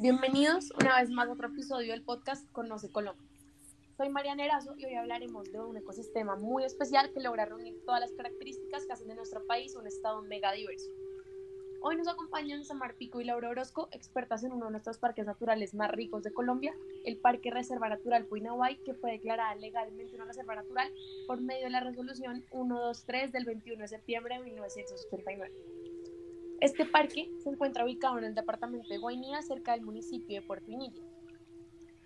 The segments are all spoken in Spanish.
Bienvenidos una vez más a otro episodio del podcast Conoce Colombia. Soy Mariana Erazo y hoy hablaremos de un ecosistema muy especial que logra reunir todas las características que hacen de nuestro país un estado mega diverso. Hoy nos acompañan Samar Pico y Laura Orozco, expertas en uno de nuestros parques naturales más ricos de Colombia, el Parque Reserva Natural Puinahuay, que fue declarada legalmente una reserva natural por medio de la resolución 123 del 21 de septiembre de 1989. Este parque se encuentra ubicado en el departamento de Guainía, cerca del municipio de Puerto Inilla.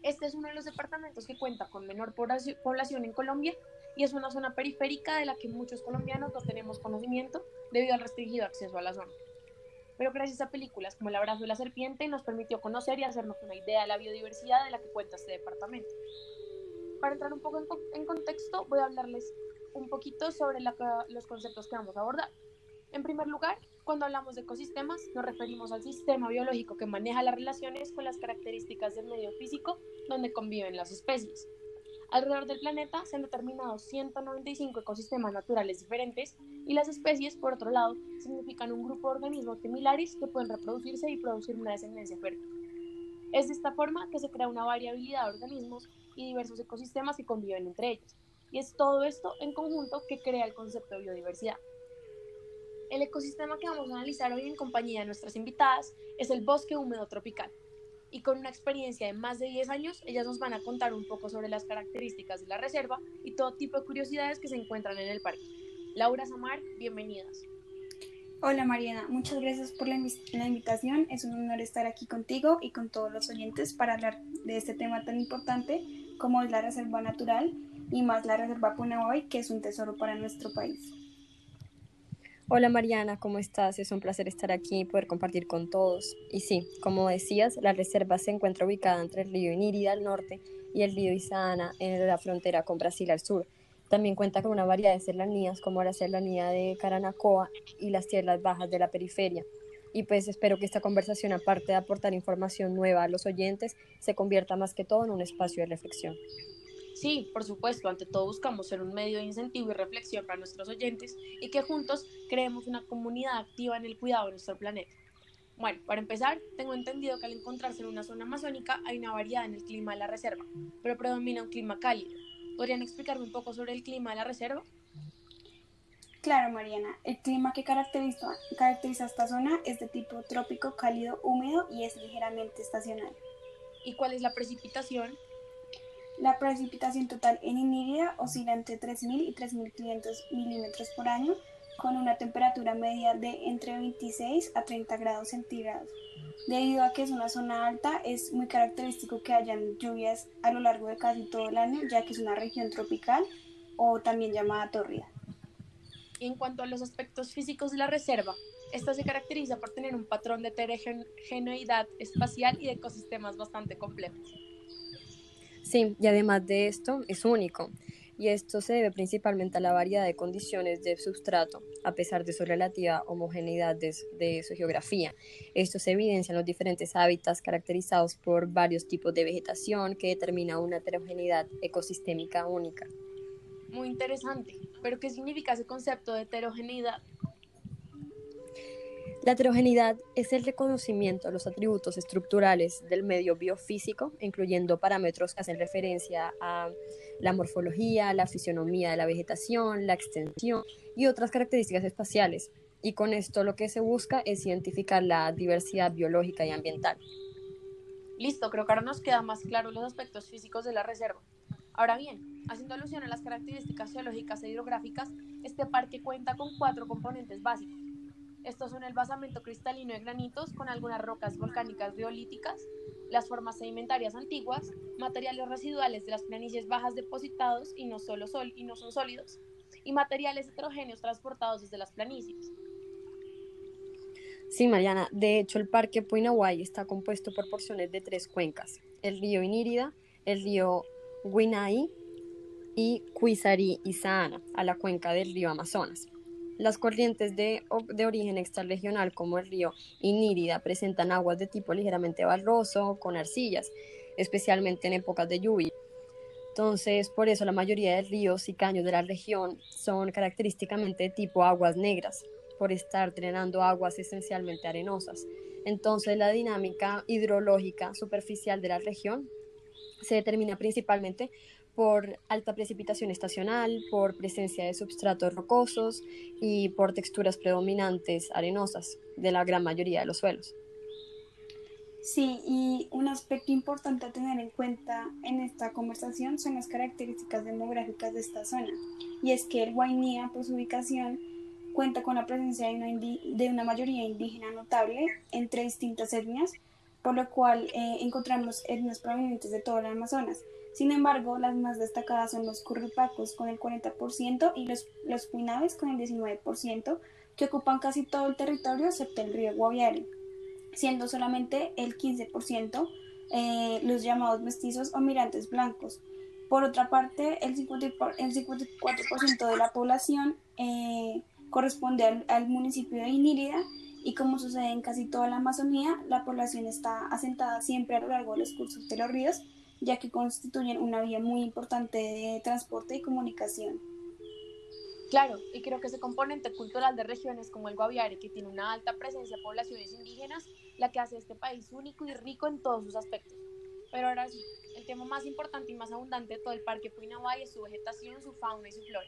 Este es uno de los departamentos que cuenta con menor población en Colombia y es una zona periférica de la que muchos colombianos no tenemos conocimiento debido al restringido acceso a la zona. Pero gracias a películas como El abrazo de la serpiente nos permitió conocer y hacernos una idea de la biodiversidad de la que cuenta este departamento. Para entrar un poco en, contexto, voy a hablarles un poquito sobre los conceptos que vamos a abordar. En primer lugar, cuando hablamos de ecosistemas, nos referimos al sistema biológico que maneja las relaciones con las características del medio físico donde conviven las especies. Alrededor del planeta se han determinado 195 ecosistemas naturales diferentes y las especies, por otro lado, significan un grupo de organismos similares que pueden reproducirse y producir una descendencia fértil. Es de esta forma que se crea una variabilidad de organismos y diversos ecosistemas que conviven entre ellos. Y es todo esto en conjunto que crea el concepto de biodiversidad. El ecosistema que vamos a analizar hoy en compañía de nuestras invitadas es el bosque húmedo tropical. Y con una experiencia de más de 10 años, ellas nos van a contar un poco sobre las características de la reserva y todo tipo de curiosidades que se encuentran en el parque. Laura Samar, bienvenidas. Hola Mariana, muchas gracias por la, invitación. Es un honor estar aquí contigo y con todos los oyentes para hablar de este tema tan importante como es la Reserva Natural y más la Reserva Punaboy, que es un tesoro para nuestro país. Hola Mariana, ¿cómo estás? Es un placer estar aquí y poder compartir con todos. Y sí, como decías, la reserva se encuentra ubicada entre el río Inírida al norte y el río Isana en la frontera con Brasil al sur. También cuenta con una variedad de serranías como la serranía de Caranacoa y las tierras bajas de la periferia. Y pues espero que esta conversación, aparte de aportar información nueva a los oyentes, se convierta más que todo en un espacio de reflexión. Sí, por supuesto, ante todo buscamos ser un medio de incentivo y reflexión para nuestros oyentes y que juntos creemos una comunidad activa en el cuidado de nuestro planeta. Bueno, para empezar, tengo entendido que al encontrarse en una zona amazónica hay una variedad en el clima de la reserva, pero predomina un clima cálido. ¿Podrían explicarme un poco sobre el clima de la reserva? Claro, Mariana. El clima que caracteriza, caracteriza esta zona es de tipo trópico cálido húmedo y es ligeramente estacional. ¿Y cuál es la precipitación? La precipitación total en Inírida oscila entre 3.000 y 3.500 milímetros por año, con una temperatura media de entre 26 a 30 grados centígrados. Debido a que es una zona alta, es muy característico que hayan lluvias a lo largo de casi todo el año, ya que es una región tropical o también llamada tórrida. En cuanto a los aspectos físicos de la reserva, esta se caracteriza por tener un patrón de heterogeneidad espacial y de ecosistemas bastante complejos. Sí, y además de esto es único, y esto se debe principalmente a la variedad de condiciones de substrato, a pesar de su relativa homogeneidad de, su geografía. Esto se evidencia en los diferentes hábitats caracterizados por varios tipos de vegetación que determina una heterogeneidad ecosistémica única. Muy interesante, pero ¿qué significa ese concepto de heterogeneidad? La heterogeneidad es el reconocimiento de los atributos estructurales del medio biofísico, incluyendo parámetros que hacen referencia a la morfología, la fisionomía de la vegetación, la extensión y otras características espaciales. Y con esto lo que se busca es identificar la diversidad biológica y ambiental. Listo, creo que ahora nos quedan más claros los aspectos físicos de la reserva. Ahora bien, haciendo alusión a las características geológicas e hidrográficas, este parque cuenta con cuatro componentes básicos estos son el basamento cristalino de granitos con algunas rocas volcánicas riolíticas, las formas sedimentarias antiguas, materiales residuales de las planicies bajas depositados y no, solo sol, y no son sólidos, y materiales heterogéneos transportados desde las planicies. Sí, Mariana. De hecho, el parque Puinahuay está compuesto por porciones de tres cuencas: el río Inírida, el río Guinay y Cuisarí y Saana, a la cuenca del río Amazonas. Las corrientes de, de, origen extrarregional, como el río Inírida, presentan aguas de tipo ligeramente barroso, con arcillas, especialmente en épocas de lluvia. Entonces, por eso la mayoría de ríos y caños de la región son característicamente de tipo aguas negras, por estar drenando aguas esencialmente arenosas. Entonces la dinámica hidrológica superficial de la región se determina principalmente por alta precipitación estacional, por presencia de substratos rocosos y por texturas predominantes arenosas de la gran mayoría de los suelos. Sí, y un aspecto importante a tener en cuenta en esta conversación son las características demográficas de esta zona. Y es que el Guainía, por su ubicación, cuenta con la presencia de una, de una mayoría indígena notable entre distintas etnias, por lo cual eh, encontramos etnias provenientes de todo el Amazonas. Sin embargo, las más destacadas son los currupacos con el 40% y los, los puinaves con el 19%, que ocupan casi todo el territorio excepto el río Guaviare siendo solamente el 15% eh, los llamados mestizos o mirantes blancos. Por otra parte, el, 54% de la población eh, corresponde al, municipio de Inírida y como sucede en casi toda la Amazonía, la población está asentada siempre a lo largo de los cursos de los ríos, ya que constituyen una vía muy importante de transporte y comunicación. Claro, y creo que ese componente cultural de regiones como el Guaviare, que tiene una alta presencia de poblaciones indígenas, la que hace este país único y rico en todos sus aspectos. Pero ahora sí, el tema más importante y más abundante de todo el Parque Puinahuay es su vegetación, su fauna y su flora,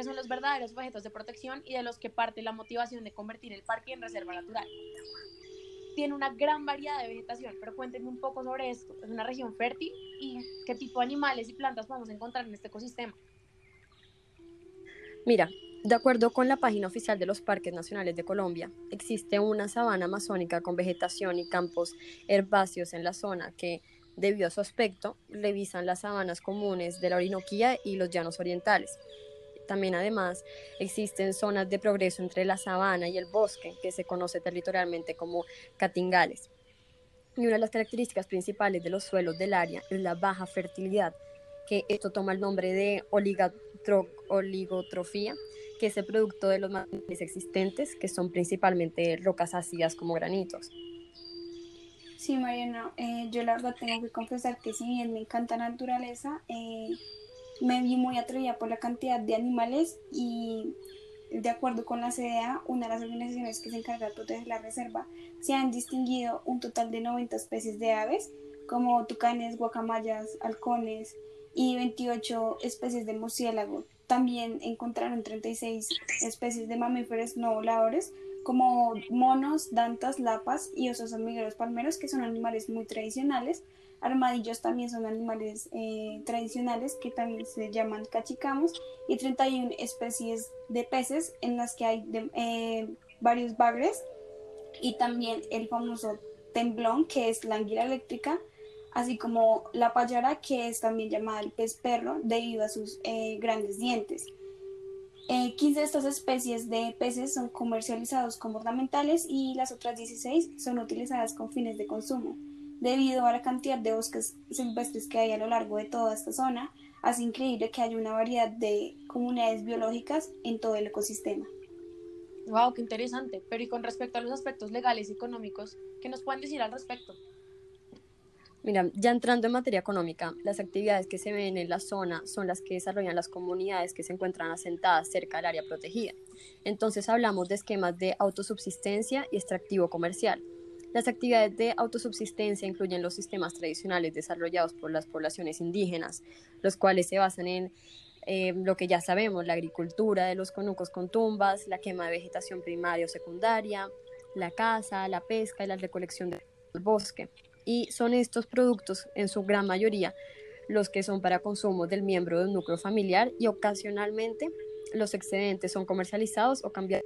que son los verdaderos objetos de protección y de los que parte la motivación de convertir el parque en reserva natural. Tiene una gran variedad de vegetación, pero cuéntenme un poco sobre esto. ¿Es una región fértil? ¿Y qué tipo de animales y plantas podemos encontrar en este ecosistema? Mira, de acuerdo con la página oficial de los Parques Nacionales de Colombia, existe una sabana amazónica con vegetación y campos herbáceos en la zona que, debido a su aspecto, revisan las sabanas comunes de la Orinoquía y los llanos orientales. También además existen zonas de progreso entre la sabana y el bosque, que se conoce territorialmente como catingales. Y una de las características principales de los suelos del área es la baja fertilidad, que esto toma el nombre de oligotrofía, que es el producto de los materiales existentes, que son principalmente rocas ácidas como granitos. Sí, Mariana, eh, yo la verdad tengo que confesar que si bien me encanta la naturaleza, eh, me vi muy atraída por la cantidad de animales y de acuerdo con la CDA, una de las organizaciones que se encarga de proteger la reserva, se han distinguido un total de 90 especies de aves, como tucanes, guacamayas, halcones, y 28 especies de murciélago. También encontraron 36 especies de mamíferos no voladores, como monos, dantas, lapas y osos hormigueros palmeros, que son animales muy tradicionales. Armadillos también son animales eh, tradicionales que también se llaman cachicamos y 31 especies de peces en las que hay eh, varios bagres y también el famoso temblón que es la anguila eléctrica así como la payara, que es también llamada el pez perro debido a sus eh, grandes dientes. 15 eh, de estas especies de peces son comercializados como ornamentales y las otras 16 son utilizadas con fines de consumo. Debido a la cantidad de bosques silvestres que hay a lo largo de toda esta zona, hace increíble que haya una variedad de comunidades biológicas en todo el ecosistema. Wow, qué interesante. Pero y con respecto a los aspectos legales y económicos, ¿qué nos pueden decir al respecto? Mira, ya entrando en materia económica, las actividades que se ven en la zona son las que desarrollan las comunidades que se encuentran asentadas cerca del área protegida. Entonces hablamos de esquemas de autosubsistencia y extractivo comercial. Las actividades de autosubsistencia incluyen los sistemas tradicionales desarrollados por las poblaciones indígenas, los cuales se basan en eh, lo que ya sabemos, la agricultura de los conucos con tumbas, la quema de vegetación primaria o secundaria, la caza, la pesca y la recolección del bosque y son estos productos en su gran mayoría los que son para consumo del miembro de un núcleo familiar y ocasionalmente los excedentes son comercializados o cambiados.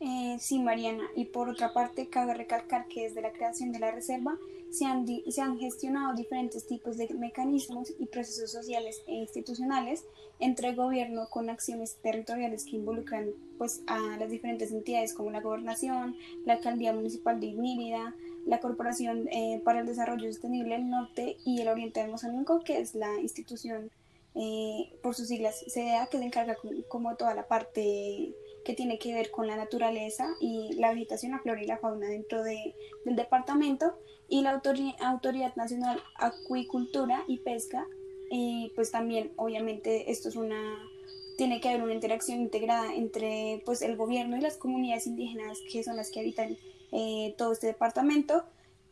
Eh, sí, Mariana. Y por otra parte, cabe recalcar que desde la creación de la reserva se han, se han gestionado diferentes tipos de mecanismos y procesos sociales e institucionales entre gobierno con acciones territoriales que involucran pues, a las diferentes entidades como la gobernación, la alcaldía municipal de Ignírida, la Corporación eh, para el Desarrollo Sostenible del Norte y el Oriente Amazónico, que es la institución eh, por sus siglas CDA, que se encarga como toda la parte que tiene que ver con la naturaleza y la vegetación, la flora y la fauna dentro de, del departamento y la Autoridad Nacional Acuicultura y Pesca, y pues también obviamente esto es una, tiene que haber una interacción integrada entre pues, el gobierno y las comunidades indígenas que son las que habitan eh, todo este departamento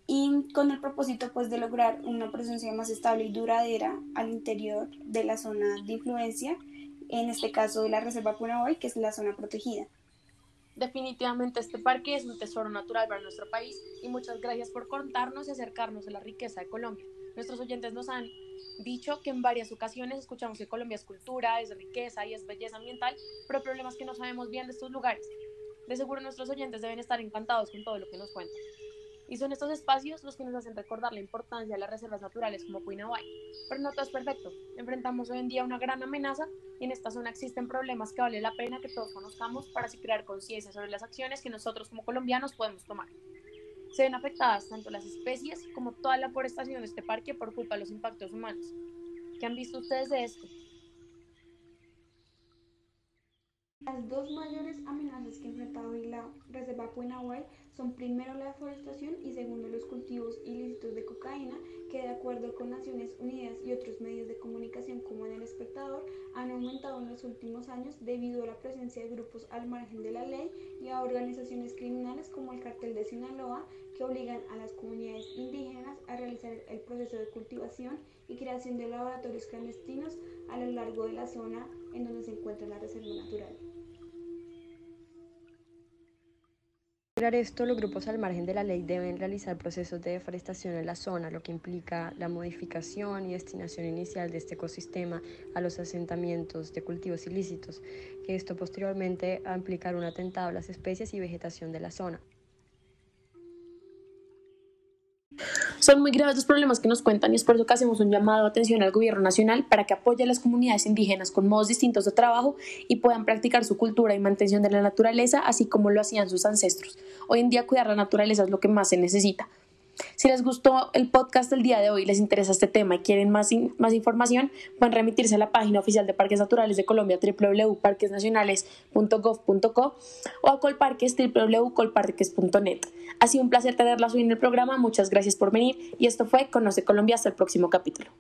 y con el propósito pues, de lograr una presencia más estable y duradera al interior de la zona de influencia, en este caso la Reserva Punaboy, que es la zona protegida. Definitivamente este parque es un tesoro natural para nuestro país y muchas gracias por contarnos y acercarnos a la riqueza de Colombia. Nuestros oyentes nos han dicho que en varias ocasiones escuchamos que Colombia es cultura, es riqueza y es belleza ambiental, pero el problema es que no sabemos bien de estos lugares. De seguro nuestros oyentes deben estar encantados con todo lo que nos cuentan. Y son estos espacios los que nos hacen recordar la importancia de las reservas naturales como Puinaway. Pero no todo es perfecto. Enfrentamos hoy en día una gran amenaza y en esta zona existen problemas que vale la pena que todos conozcamos para así crear conciencia sobre las acciones que nosotros como colombianos podemos tomar. Se ven afectadas tanto las especies como toda la forestación de este parque por culpa de los impactos humanos. ¿Qué han visto ustedes de esto? Las dos mayores amenazas que enfrenta hoy la Reserva Puenahuay son primero la deforestación y segundo los cultivos ilícitos de cocaína que de acuerdo con Naciones Unidas y otros medios de comunicación como en El Espectador han aumentado en los últimos años debido a la presencia de grupos al margen de la ley y a organizaciones criminales como el cartel de Sinaloa que obligan a las comunidades indígenas a realizar el proceso de cultivación y creación de laboratorios clandestinos a lo largo de la zona en donde se encuentra la reserva natural. lograr esto, los grupos al margen de la ley deben realizar procesos de deforestación en la zona, lo que implica la modificación y destinación inicial de este ecosistema a los asentamientos de cultivos ilícitos, que esto posteriormente va a implicar un atentado a las especies y vegetación de la zona. Son muy graves los problemas que nos cuentan y es por eso que hacemos un llamado de atención al gobierno nacional para que apoye a las comunidades indígenas con modos distintos de trabajo y puedan practicar su cultura y mantención de la naturaleza así como lo hacían sus ancestros. Hoy en día cuidar la naturaleza es lo que más se necesita. Si les gustó el podcast del día de hoy, les interesa este tema y quieren más, más información, pueden remitirse a la página oficial de Parques Naturales de Colombia, www.parquesnacionales.gov.co o a Colparques, www.colparques.net. Ha sido un placer tenerlas hoy en el programa, muchas gracias por venir y esto fue Conoce Colombia, hasta el próximo capítulo.